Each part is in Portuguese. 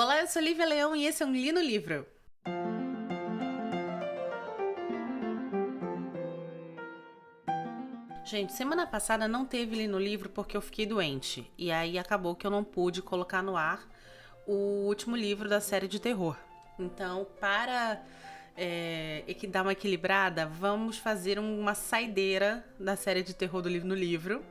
Olá, eu sou Lívia Leão e esse é um Li no Livro. Gente, semana passada não teve Li no Livro porque eu fiquei doente. E aí acabou que eu não pude colocar no ar o último livro da série de terror. Então, para é, dar uma equilibrada, vamos fazer uma saideira da série de terror do livro no livro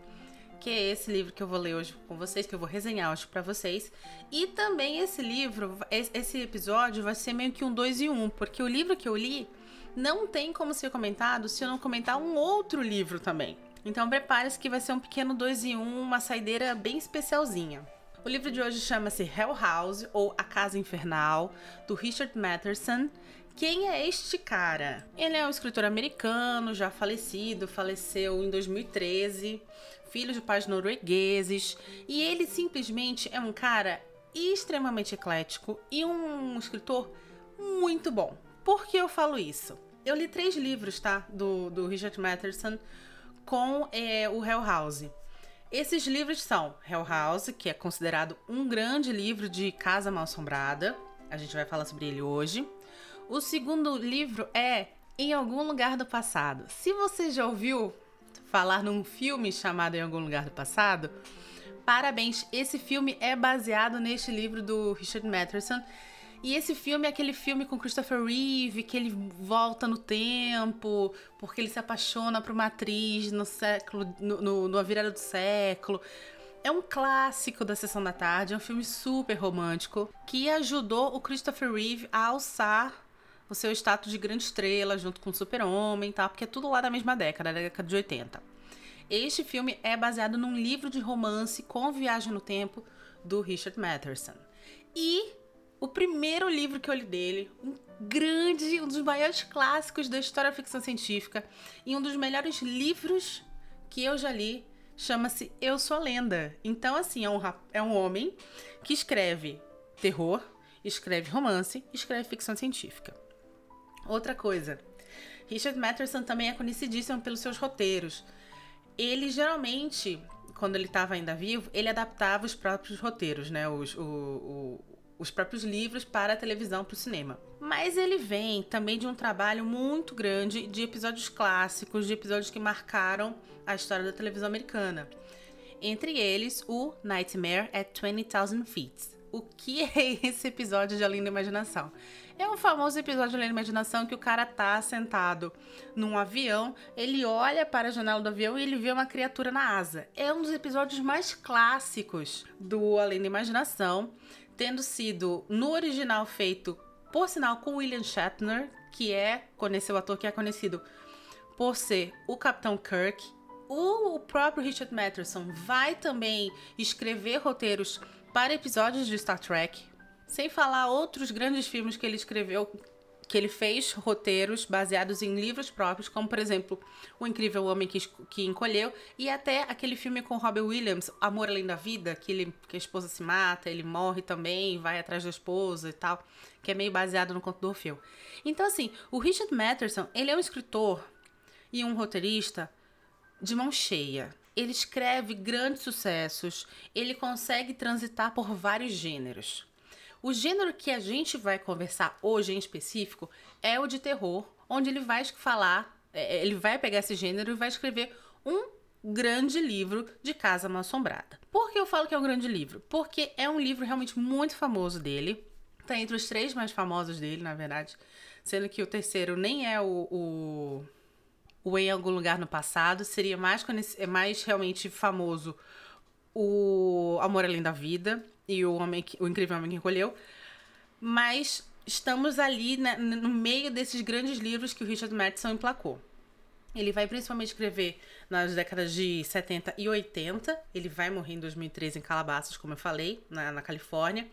que é esse livro que eu vou ler hoje com vocês, que eu vou resenhar hoje para vocês. E também esse livro, esse episódio vai ser meio que um dois e um, porque o livro que eu li não tem como ser comentado se eu não comentar um outro livro também. Então prepare-se que vai ser um pequeno dois em um, uma saideira bem especialzinha. O livro de hoje chama-se Hell House ou A Casa Infernal, do Richard Matterson. Quem é este cara? Ele é um escritor americano, já falecido, faleceu em 2013 filho de pais noruegueses, e ele simplesmente é um cara extremamente eclético e um escritor muito bom. Por que eu falo isso? Eu li três livros, tá? Do, do Richard Matterson com é, o Hell House. Esses livros são Hell House, que é considerado um grande livro de Casa Mal Assombrada. A gente vai falar sobre ele hoje. O segundo livro é Em Algum Lugar do Passado. Se você já ouviu falar num filme chamado Em Algum Lugar do Passado. Parabéns, esse filme é baseado neste livro do Richard Matheson. E esse filme é aquele filme com Christopher Reeve, que ele volta no tempo, porque ele se apaixona por uma atriz no século, no, no, no virada do século. É um clássico da sessão da tarde, é um filme super romântico que ajudou o Christopher Reeve a alçar o seu status de grande estrela junto com o Super-Homem, tá? Porque é tudo lá da mesma década, da década de 80. Este filme é baseado num livro de romance com viagem no tempo do Richard Matheson. E o primeiro livro que eu li dele, um grande, um dos maiores clássicos da história da ficção científica e um dos melhores livros que eu já li, chama-se Eu Sou a Lenda. Então, assim, é um, é um homem que escreve terror, escreve romance, escreve ficção científica. Outra coisa, Richard Matheson também é conhecidíssimo pelos seus roteiros. Ele geralmente, quando ele estava ainda vivo, ele adaptava os próprios roteiros, né? Os, o, o, os próprios livros para a televisão, para o cinema. Mas ele vem também de um trabalho muito grande de episódios clássicos, de episódios que marcaram a história da televisão americana. Entre eles, o Nightmare at 20,000 Feet. O que é esse episódio de Além da Imaginação? É um famoso episódio da Imaginação que o cara tá sentado num avião, ele olha para a janela do avião e ele vê uma criatura na asa. É um dos episódios mais clássicos do Além da Imaginação, tendo sido no original feito, por sinal, com William Shatner, que é conheceu o ator que é conhecido por ser o Capitão Kirk. O próprio Richard Matheson vai também escrever roteiros para episódios de Star Trek, sem falar outros grandes filmes que ele escreveu, que ele fez roteiros baseados em livros próprios, como por exemplo O Incrível Homem que, que Encolheu, e até aquele filme com Robin Williams, Amor Além da Vida, que, ele, que a esposa se mata, ele morre também, vai atrás da esposa e tal, que é meio baseado no conto do Orfeu. Então assim, o Richard Matheson, ele é um escritor e um roteirista de mão cheia ele escreve grandes sucessos, ele consegue transitar por vários gêneros. O gênero que a gente vai conversar hoje em específico é o de terror, onde ele vai falar, é, ele vai pegar esse gênero e vai escrever um grande livro de Casa Mal Assombrada. Por que eu falo que é um grande livro? Porque é um livro realmente muito famoso dele. Tá entre os três mais famosos dele, na verdade. Sendo que o terceiro nem é o, o o Em Algum Lugar no Passado, seria mais, é mais realmente famoso o Amor Além da Vida e o, Homem que, o Incrível Homem que Encolheu. Mas estamos ali né, no meio desses grandes livros que o Richard Madison emplacou. Ele vai principalmente escrever nas décadas de 70 e 80. Ele vai morrer em 2013 em Calabasas, como eu falei, na, na Califórnia.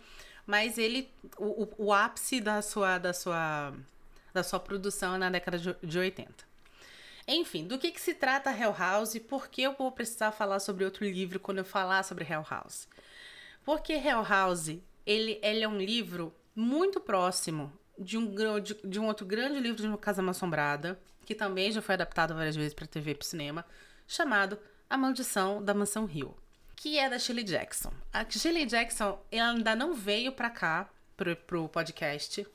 Mas ele, o, o, o, ápice da sua, da, sua, da sua produção é na década de, de 80. Enfim, do que, que se trata Hell House e por que eu vou precisar falar sobre outro livro quando eu falar sobre Hell House? Porque Hell House, ele, ele é um livro muito próximo de um, de, de um outro grande livro de uma Casa Assombrada, que também já foi adaptado várias vezes para TV e para cinema, chamado A Maldição da Mansão Hill, que é da Shirley Jackson. A Shirley Jackson ela ainda não veio para cá pro, pro podcast,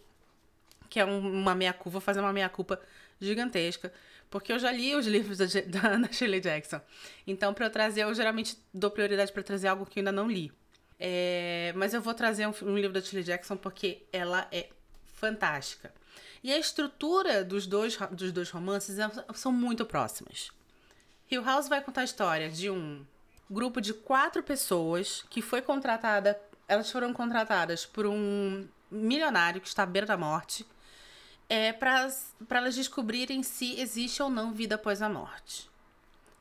que é um, uma meia-culpa, vou fazer uma meia-culpa gigantesca, porque eu já li os livros da, da, da Shirley Jackson. Então, para eu trazer, eu geralmente dou prioridade para trazer algo que eu ainda não li. É, mas eu vou trazer um, um livro da Shirley Jackson porque ela é fantástica. E a estrutura dos dois, dos dois romances é, são muito próximas. Hill House vai contar a história de um grupo de quatro pessoas que foi contratada. Elas foram contratadas por um milionário que está à beira da morte é para elas descobrirem se existe ou não vida após a morte.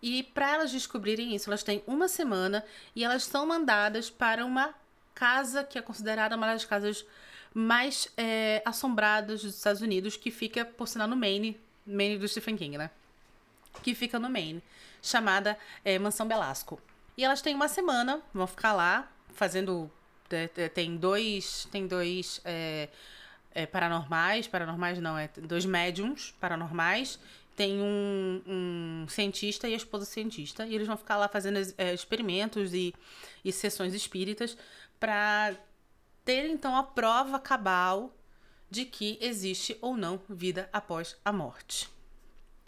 E para elas descobrirem isso, elas têm uma semana e elas são mandadas para uma casa que é considerada uma das casas mais é, assombradas dos Estados Unidos, que fica, por sinal, no Maine, Maine do Stephen King, né? Que fica no Maine, chamada é, Mansão Belasco. E elas têm uma semana, vão ficar lá fazendo. É tem dois. Tem dois. É, é, paranormais, paranormais não, é dois médiums paranormais. Tem um, um cientista e a esposa cientista. E eles vão ficar lá fazendo é, experimentos e, e sessões espíritas para ter então a prova cabal de que existe ou não vida após a morte.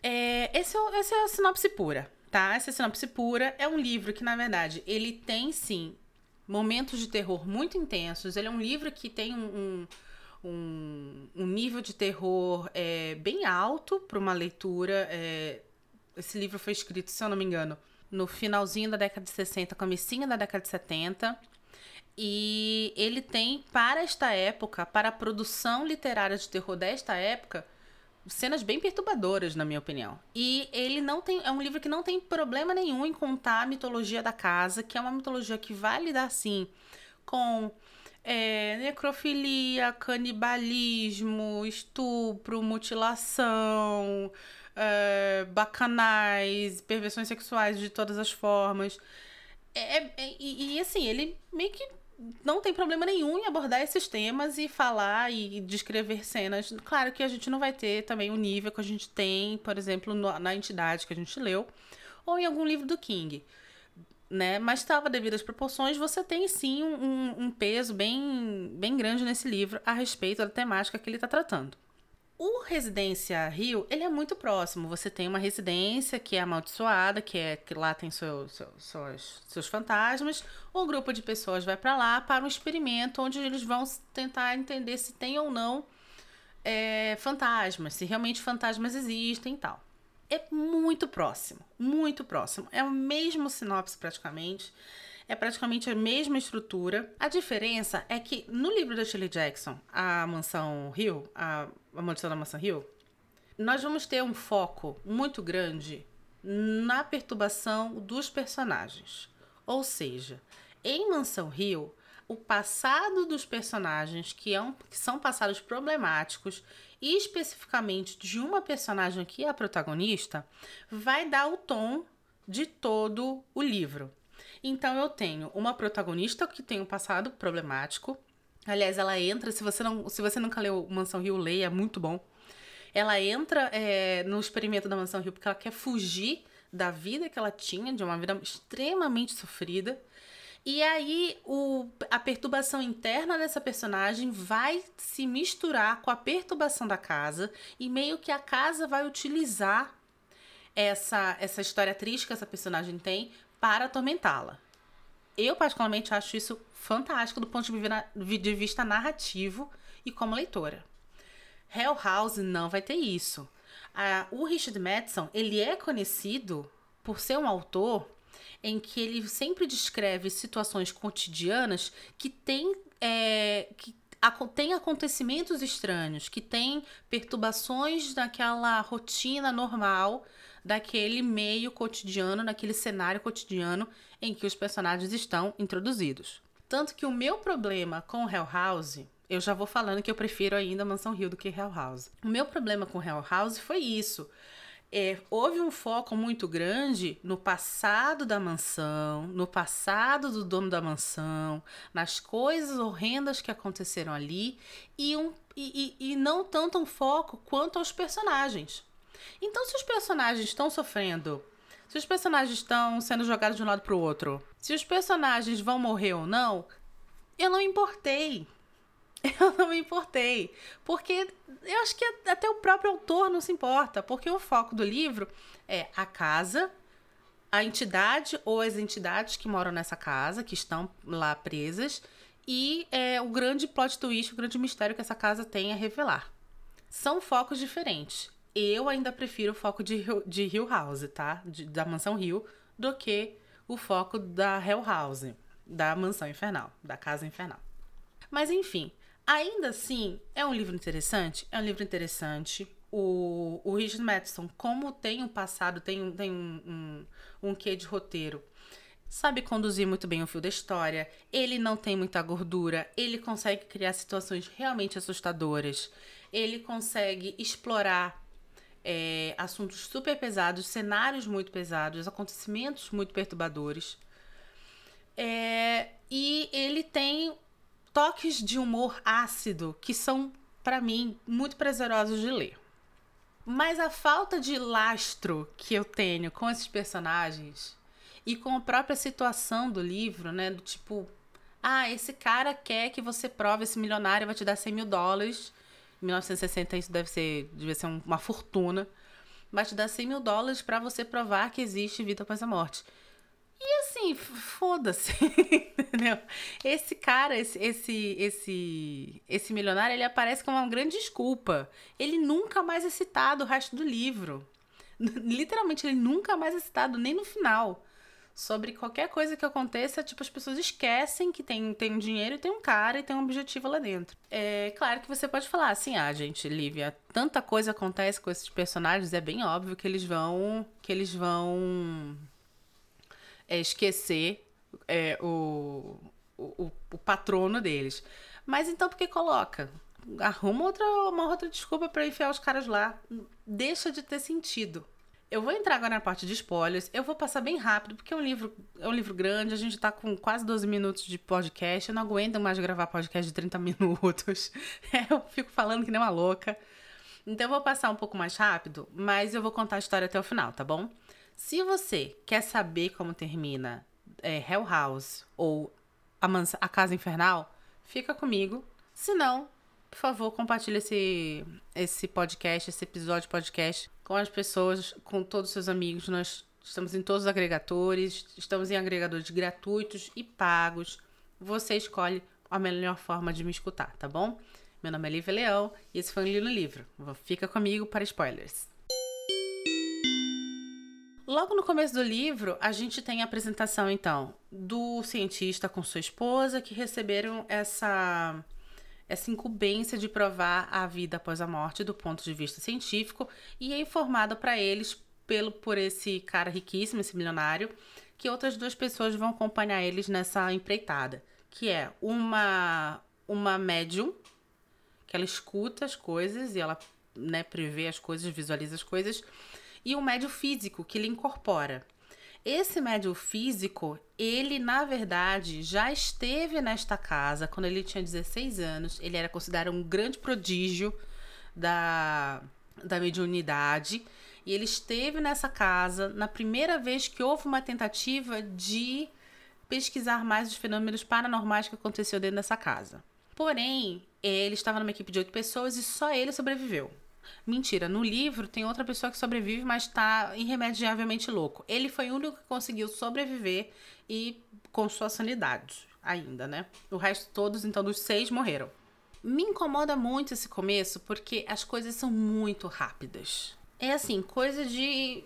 É, esse é, essa é a sinopse pura, tá? Essa é sinopse pura é um livro que, na verdade, ele tem sim momentos de terror muito intensos. Ele é um livro que tem um, um, um nível de terror é, bem alto para uma leitura. É, esse livro foi escrito, se eu não me engano, no finalzinho da década de 60, comecinho da década de 70. E ele tem, para esta época, para a produção literária de terror desta época, cenas bem perturbadoras, na minha opinião. E ele não tem. É um livro que não tem problema nenhum em contar a mitologia da casa, que é uma mitologia que vai lidar, sim, com é, necrofilia, canibalismo, estupro, mutilação, é, bacanais, perversões sexuais de todas as formas. É, é, e, e, assim, ele meio que não tem problema nenhum em abordar esses temas e falar e descrever cenas. Claro que a gente não vai ter também o nível que a gente tem, por exemplo, na entidade que a gente leu, ou em algum livro do King. Né? Mas estava devido às proporções, você tem sim um, um peso bem, bem grande nesse livro a respeito da temática que ele está tratando. O Residência Rio, ele é muito próximo. Você tem uma residência que é amaldiçoada, que é que lá tem seu, seu, seus, seus fantasmas. Um grupo de pessoas vai para lá para um experimento onde eles vão tentar entender se tem ou não é, fantasmas, se realmente fantasmas existem e tal. É muito próximo, muito próximo. É o mesmo sinopse praticamente é praticamente a mesma estrutura. A diferença é que no livro da Shirley Jackson, A Mansão Hill, A, a Maldição da Mansão Hill, nós vamos ter um foco muito grande na perturbação dos personagens. Ou seja, em Mansão Hill, o passado dos personagens, que, é um, que são passados problemáticos, e especificamente de uma personagem que é a protagonista, vai dar o tom de todo o livro. Então eu tenho uma protagonista que tem um passado problemático. Aliás, ela entra, se você não, se você nunca leu Mansão Rio, leia, é muito bom. Ela entra é, no experimento da Mansão Rio porque ela quer fugir da vida que ela tinha, de uma vida extremamente sofrida. E aí o, a perturbação interna dessa personagem vai se misturar com a perturbação da casa e meio que a casa vai utilizar essa, essa história triste que essa personagem tem para atormentá-la. Eu, particularmente, acho isso fantástico do ponto de vista narrativo e como leitora. Hell House não vai ter isso. O Richard Madison, ele é conhecido por ser um autor em que ele sempre descreve situações cotidianas que têm é, que tem acontecimentos estranhos, que tem perturbações naquela rotina normal daquele meio cotidiano, naquele cenário cotidiano em que os personagens estão introduzidos. Tanto que o meu problema com Hell House, eu já vou falando que eu prefiro ainda Mansão Rio do que Hell House. O meu problema com Hell House foi isso. É, houve um foco muito grande no passado da mansão, no passado do dono da mansão, nas coisas horrendas que aconteceram ali e, um, e, e, e não tanto um foco quanto aos personagens. Então, se os personagens estão sofrendo, se os personagens estão sendo jogados de um lado para o outro, se os personagens vão morrer ou não, eu não importei. Eu não me importei. Porque eu acho que até o próprio autor não se importa. Porque o foco do livro é a casa, a entidade ou as entidades que moram nessa casa, que estão lá presas, e é, o grande plot twist, o grande mistério que essa casa tem a revelar. São focos diferentes. Eu ainda prefiro o foco de, de Hill House, tá? De, da mansão Hill, do que o foco da Hell House, da mansão infernal, da casa infernal. Mas enfim, ainda assim, é um livro interessante? É um livro interessante. O, o Richard Matheson, como tem um passado, tem, tem um, um, um quê de roteiro, sabe conduzir muito bem o fio da história, ele não tem muita gordura, ele consegue criar situações realmente assustadoras, ele consegue explorar é, assuntos super pesados, cenários muito pesados, acontecimentos muito perturbadores. É, e ele tem toques de humor ácido que são, para mim, muito prazerosos de ler. Mas a falta de lastro que eu tenho com esses personagens e com a própria situação do livro, né? Do tipo, ah, esse cara quer que você prove esse milionário vai te dar 100 mil dólares. Em 1960 isso deve ser, deve ser uma fortuna. Vai te dar 100 mil dólares para você provar que existe vida após a morte. Assim, foda-se, entendeu? Esse cara, esse, esse, esse, esse milionário, ele aparece como uma grande desculpa. Ele nunca mais é citado o resto do livro. Literalmente, ele nunca mais é citado, nem no final. Sobre qualquer coisa que aconteça, tipo, as pessoas esquecem que tem, tem um dinheiro e tem um cara e tem um objetivo lá dentro. É claro que você pode falar assim, ah, gente, Lívia, tanta coisa acontece com esses personagens, é bem óbvio que eles vão. que eles vão é esquecer é, o, o, o patrono deles. Mas então por que coloca? Arruma outra, uma outra desculpa para enfiar os caras lá. Deixa de ter sentido. Eu vou entrar agora na parte de spoilers. Eu vou passar bem rápido, porque é um livro, é um livro grande. A gente tá com quase 12 minutos de podcast. Eu não aguento mais gravar podcast de 30 minutos. É, eu fico falando que nem uma louca. Então eu vou passar um pouco mais rápido, mas eu vou contar a história até o final, tá bom? Se você quer saber como termina é, Hell House ou a, a Casa Infernal, fica comigo. Se não, por favor, compartilhe esse, esse podcast, esse episódio podcast com as pessoas, com todos os seus amigos. Nós estamos em todos os agregadores, estamos em agregadores gratuitos e pagos. Você escolhe a melhor forma de me escutar, tá bom? Meu nome é Lívia Leão e esse foi o Lino Livro. Fica comigo para spoilers. Logo no começo do livro, a gente tem a apresentação, então, do cientista com sua esposa que receberam essa, essa incumbência de provar a vida após a morte do ponto de vista científico e é informado para eles pelo por esse cara riquíssimo, esse milionário, que outras duas pessoas vão acompanhar eles nessa empreitada, que é uma uma médium que ela escuta as coisas e ela né, prevê as coisas, visualiza as coisas e o médio físico que ele incorpora. Esse médio físico, ele na verdade já esteve nesta casa quando ele tinha 16 anos. Ele era considerado um grande prodígio da, da mediunidade. E ele esteve nessa casa na primeira vez que houve uma tentativa de pesquisar mais os fenômenos paranormais que aconteceu dentro dessa casa. Porém, ele estava numa equipe de oito pessoas e só ele sobreviveu. Mentira, no livro tem outra pessoa que sobrevive, mas está irremediavelmente louco. Ele foi o único que conseguiu sobreviver e com sua sanidade ainda, né? O resto todos, então, dos seis morreram. Me incomoda muito esse começo porque as coisas são muito rápidas. É assim, coisa de,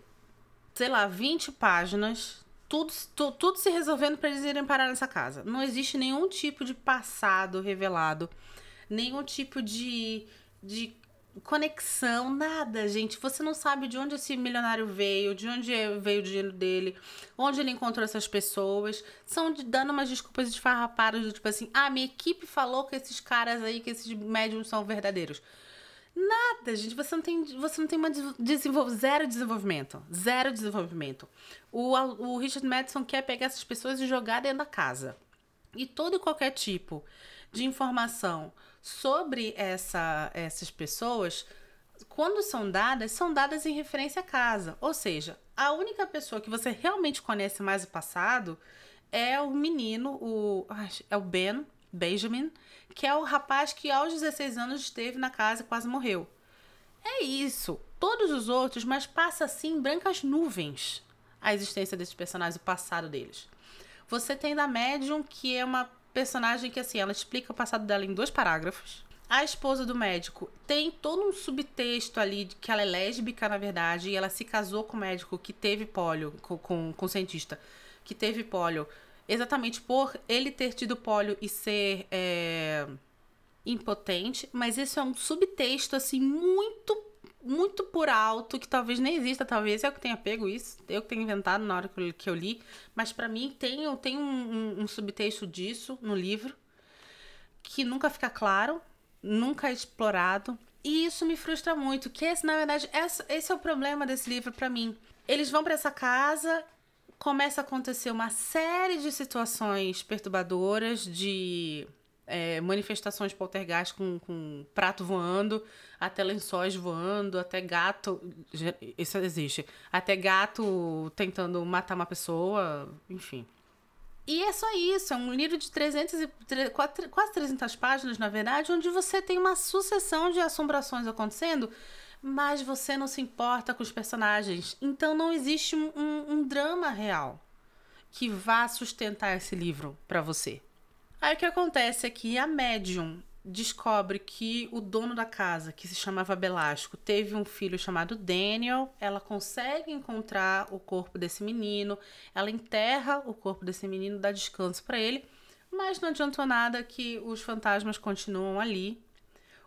sei lá, 20 páginas, tudo, tu, tudo se resolvendo para eles irem parar nessa casa. Não existe nenhum tipo de passado revelado, nenhum tipo de, de conexão, nada, gente. Você não sabe de onde esse milionário veio, de onde veio o dinheiro dele, onde ele encontrou essas pessoas. São de, dando umas desculpas esfarrapadas do tipo assim: ah, minha equipe falou que esses caras aí, que esses médiums são verdadeiros. Nada, gente. Você não tem, você não tem uma desenvol zero desenvolvimento. Zero desenvolvimento. O, o Richard Madison quer pegar essas pessoas e jogar dentro da casa. E todo e qualquer tipo de informação sobre essa, essas pessoas, quando são dadas, são dadas em referência à casa. Ou seja, a única pessoa que você realmente conhece mais o passado é o menino, o, é o Ben Benjamin, que é o rapaz que aos 16 anos esteve na casa e quase morreu. É isso. Todos os outros, mas passa assim brancas nuvens a existência desses personagens, o passado deles. Você tem da Medium, que é uma personagem que, assim, ela explica o passado dela em dois parágrafos. A esposa do médico tem todo um subtexto ali de que ela é lésbica, na verdade, e ela se casou com o médico que teve pólio, com, com, com o cientista que teve pólio, exatamente por ele ter tido pólio e ser é, impotente, mas isso é um subtexto, assim, muito muito por alto, que talvez nem exista, talvez eu que tenha pego isso, eu que tenha inventado na hora que eu, li, mas para mim tem, tem um, um, um, subtexto disso no livro que nunca fica claro, nunca é explorado, e isso me frustra muito, que esse, na verdade, esse, esse é o problema desse livro para mim. Eles vão para essa casa, começa a acontecer uma série de situações perturbadoras, de é, manifestações poltergeist com, com prato voando, até lençóis voando, até gato. Isso existe. Até gato tentando matar uma pessoa, enfim. E é só isso, é um livro de 300 e, quase 300 páginas, na verdade, onde você tem uma sucessão de assombrações acontecendo, mas você não se importa com os personagens. Então não existe um, um, um drama real que vá sustentar esse livro para você. Aí o que acontece é que a médium descobre que o dono da casa, que se chamava Belasco, teve um filho chamado Daniel. Ela consegue encontrar o corpo desse menino, ela enterra o corpo desse menino, dá descanso para ele, mas não adiantou nada que os fantasmas continuam ali.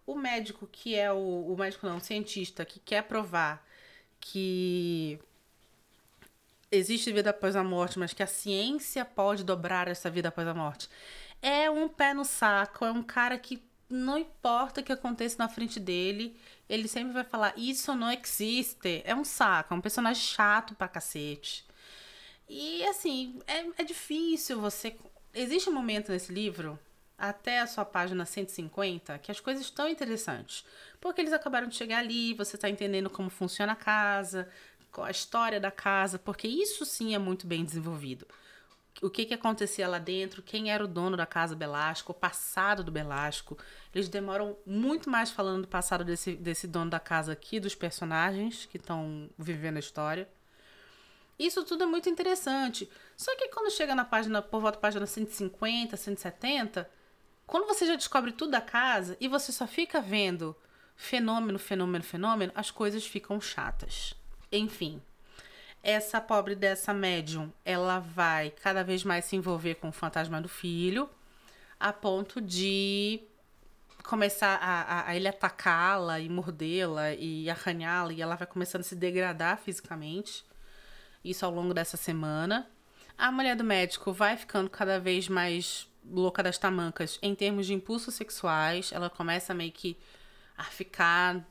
O médico, que é o, o médico não, o cientista, que quer provar que existe vida após a morte, mas que a ciência pode dobrar essa vida após a morte é um pé no saco, é um cara que não importa o que aconteça na frente dele, ele sempre vai falar: Isso não existe. É um saco, é um personagem chato pra cacete. E assim, é, é difícil você. Existe um momento nesse livro, até a sua página 150, que as coisas estão interessantes. Porque eles acabaram de chegar ali, você está entendendo como funciona a casa, a história da casa, porque isso sim é muito bem desenvolvido o que, que acontecia lá dentro, quem era o dono da casa Belasco, o passado do Belasco. Eles demoram muito mais falando do passado desse, desse dono da casa aqui, dos personagens que estão vivendo a história. Isso tudo é muito interessante. Só que quando chega na página, por volta da página 150, 170, quando você já descobre tudo da casa e você só fica vendo fenômeno, fenômeno, fenômeno, as coisas ficam chatas. Enfim, essa pobre dessa médium, ela vai cada vez mais se envolver com o fantasma do filho, a ponto de começar a, a, a ele atacá-la e mordê-la e arranhá-la, e ela vai começando a se degradar fisicamente. Isso ao longo dessa semana. A mulher do médico vai ficando cada vez mais louca das tamancas em termos de impulsos sexuais. Ela começa meio que a ficar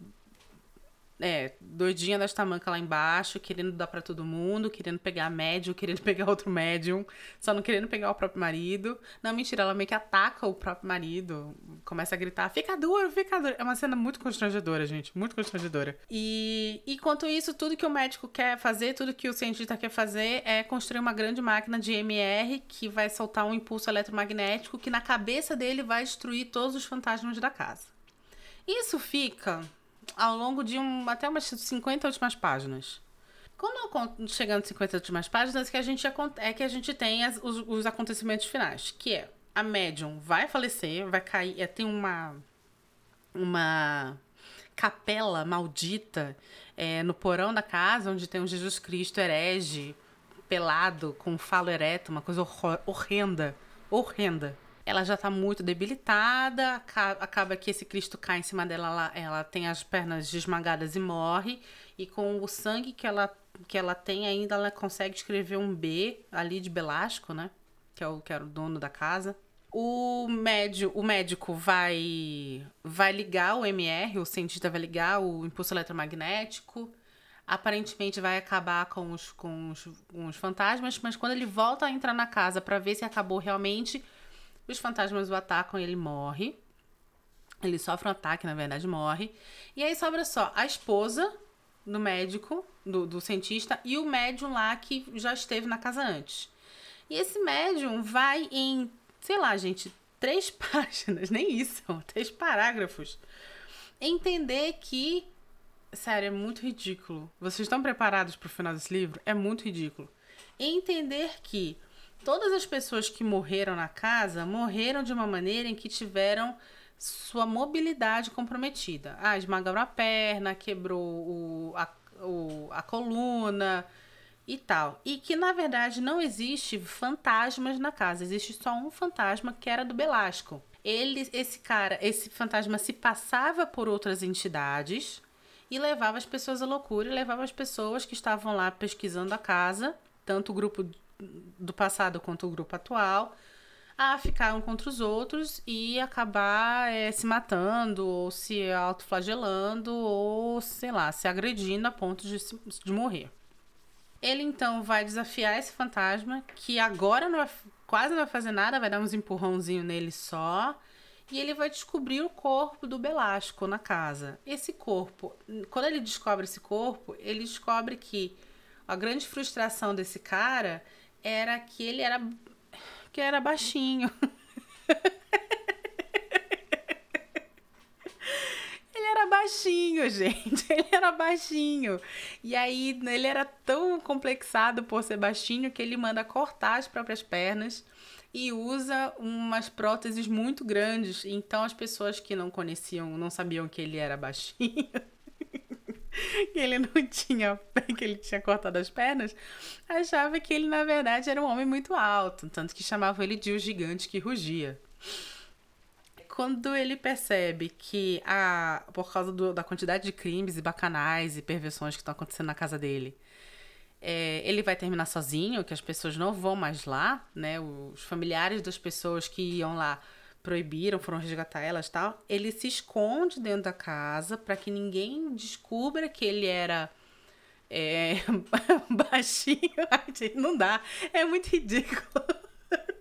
é, doidinha das tamancas lá embaixo, querendo dar para todo mundo, querendo pegar médium, querendo pegar outro médium, só não querendo pegar o próprio marido. Não, mentira, ela meio que ataca o próprio marido, começa a gritar: fica duro, fica duro. É uma cena muito constrangedora, gente, muito constrangedora. E enquanto isso, tudo que o médico quer fazer, tudo que o cientista quer fazer é construir uma grande máquina de MR que vai soltar um impulso eletromagnético que na cabeça dele vai destruir todos os fantasmas da casa. Isso fica ao longo de um, até umas 50 últimas páginas. Quando chegando às 50 últimas páginas, que a gente é que a gente tem as, os, os, acontecimentos finais, que é a médium vai falecer, vai cair, é, tem uma uma capela maldita é, no porão da casa, onde tem um Jesus Cristo herege, pelado, com falo ereto, uma coisa horrenda, horrenda ela já tá muito debilitada, acaba que esse Cristo cai em cima dela, ela, ela tem as pernas esmagadas e morre, e com o sangue que ela, que ela tem ainda, ela consegue escrever um B ali de Belasco, né? Que é o, que era o dono da casa. O, médio, o médico vai, vai ligar o MR, o cientista vai ligar o impulso eletromagnético, aparentemente vai acabar com os, com os, com os fantasmas, mas quando ele volta a entrar na casa para ver se acabou realmente, os fantasmas o atacam e ele morre. Ele sofre um ataque, na verdade, morre. E aí sobra só a esposa do médico, do, do cientista, e o médium lá que já esteve na casa antes. E esse médium vai em, sei lá, gente, três páginas, nem isso, três parágrafos. Entender que, sério, é muito ridículo. Vocês estão preparados para o final desse livro? É muito ridículo. Entender que todas as pessoas que morreram na casa morreram de uma maneira em que tiveram sua mobilidade comprometida. Ah, esmagaram a perna, quebrou o, a, o, a coluna e tal. E que na verdade não existe fantasmas na casa, existe só um fantasma que era do Belasco. Ele, esse cara, esse fantasma se passava por outras entidades e levava as pessoas à loucura e levava as pessoas que estavam lá pesquisando a casa, tanto o grupo do passado quanto o grupo atual, a ficar um contra os outros e acabar é, se matando ou se autoflagelando ou, sei lá, se agredindo a ponto de, de morrer. Ele então vai desafiar esse fantasma, que agora não vai, quase não vai fazer nada, vai dar uns empurrãozinho nele só. E ele vai descobrir o corpo do Belasco na casa. Esse corpo, quando ele descobre esse corpo, ele descobre que a grande frustração desse cara era que ele era que era baixinho. ele era baixinho, gente. Ele era baixinho. E aí ele era tão complexado por ser baixinho que ele manda cortar as próprias pernas e usa umas próteses muito grandes. Então as pessoas que não conheciam, não sabiam que ele era baixinho. que ele não tinha, que ele tinha cortado as pernas, achava que ele na verdade era um homem muito alto, tanto que chamavam ele de o gigante que rugia. Quando ele percebe que a, por causa do, da quantidade de crimes e bacanais e perversões que estão acontecendo na casa dele, é, ele vai terminar sozinho, que as pessoas não vão mais lá, né? Os familiares das pessoas que iam lá proibiram, foram resgatar elas tal, ele se esconde dentro da casa para que ninguém descubra que ele era é, baixinho. não dá, é muito ridículo.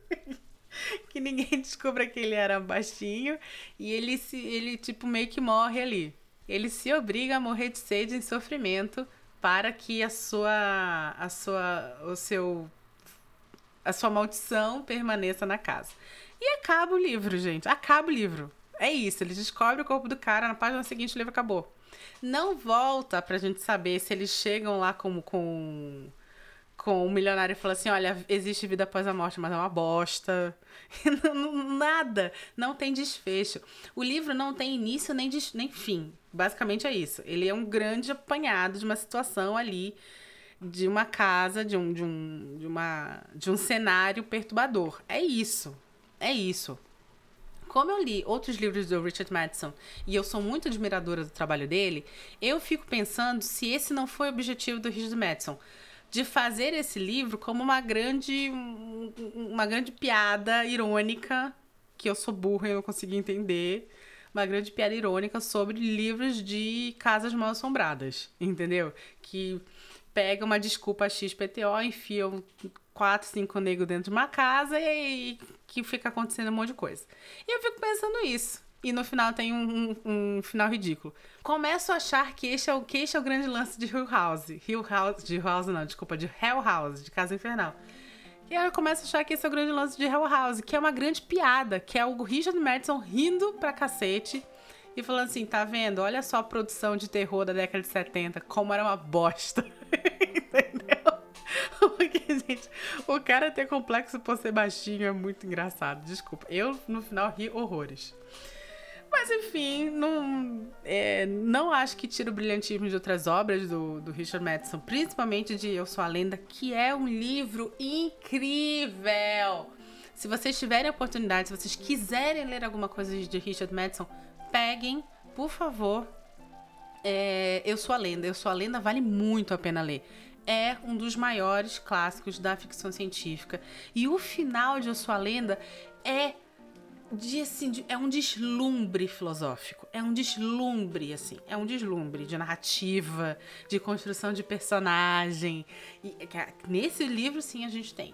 que ninguém descubra que ele era baixinho e ele se ele tipo meio que morre ali. Ele se obriga a morrer de sede e sofrimento para que a sua a sua o seu a sua maldição permaneça na casa. E acaba o livro, gente. Acaba o livro. É isso, ele descobre o corpo do cara, na página seguinte o livro acabou. Não volta pra gente saber se eles chegam lá como com com um milionário e fala assim: olha, existe vida após a morte, mas é uma bosta. Nada. Não tem desfecho. O livro não tem início nem, nem fim. Basicamente é isso. Ele é um grande apanhado de uma situação ali, de uma casa, de um, de um, de uma, de um cenário perturbador. É isso. É isso. Como eu li outros livros do Richard Madison e eu sou muito admiradora do trabalho dele, eu fico pensando se esse não foi o objetivo do Richard Madison de fazer esse livro como uma grande uma grande piada irônica que eu sou burra e não consegui entender uma grande piada irônica sobre livros de casas mal assombradas, entendeu? Que pega uma desculpa XPTO, enfia quatro, cinco negros dentro de uma casa e, que fica acontecendo um monte de coisa. E eu fico pensando isso. E no final tem um, um, um, final ridículo. Começo a achar que este é o, que este é o grande lance de Hill House. Hill House, de Hill House não, desculpa, de Hell House, de Casa Infernal. E aí eu começo a achar que esse é o grande lance de Hell House, que é uma grande piada, que é o Richard Madison rindo pra cacete e falando assim, tá vendo? Olha só a produção de terror da década de 70, como era uma bosta. Entendeu? Gente, o cara ter complexo por ser baixinho é muito engraçado. Desculpa. Eu, no final, ri horrores. Mas, enfim, não, é, não acho que tira o brilhantismo de outras obras do, do Richard Madison, principalmente de Eu Sou a Lenda, que é um livro incrível. Se vocês tiverem a oportunidade, se vocês quiserem ler alguma coisa de Richard Madison, peguem, por favor. É, Eu Sou a Lenda. Eu Sou a Lenda vale muito a pena ler é um dos maiores clássicos da ficção científica. E o final de A Sua Lenda é de, assim, de, é um deslumbre filosófico. É um deslumbre, assim. É um deslumbre de narrativa, de construção de personagem. E, nesse livro, sim, a gente tem.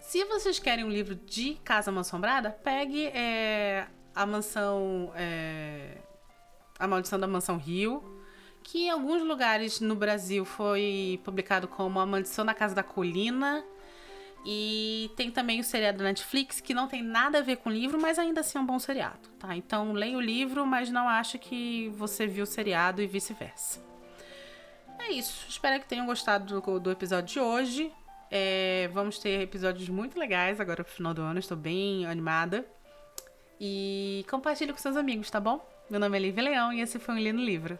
Se vocês querem um livro de Casa Assombrada, pegue é, a mansão. É, a Maldição da Mansão Rio que em alguns lugares no Brasil foi publicado como A Maldição na Casa da Colina, E tem também o seriado da Netflix, que não tem nada a ver com o livro, mas ainda assim é um bom seriado, tá? Então leia o livro, mas não acha que você viu o seriado e vice-versa. É isso. Espero que tenham gostado do, do episódio de hoje. É, vamos ter episódios muito legais agora pro final do ano. Estou bem animada. E compartilhe com seus amigos, tá bom? Meu nome é Lívia Leão e esse foi um Lino Livro.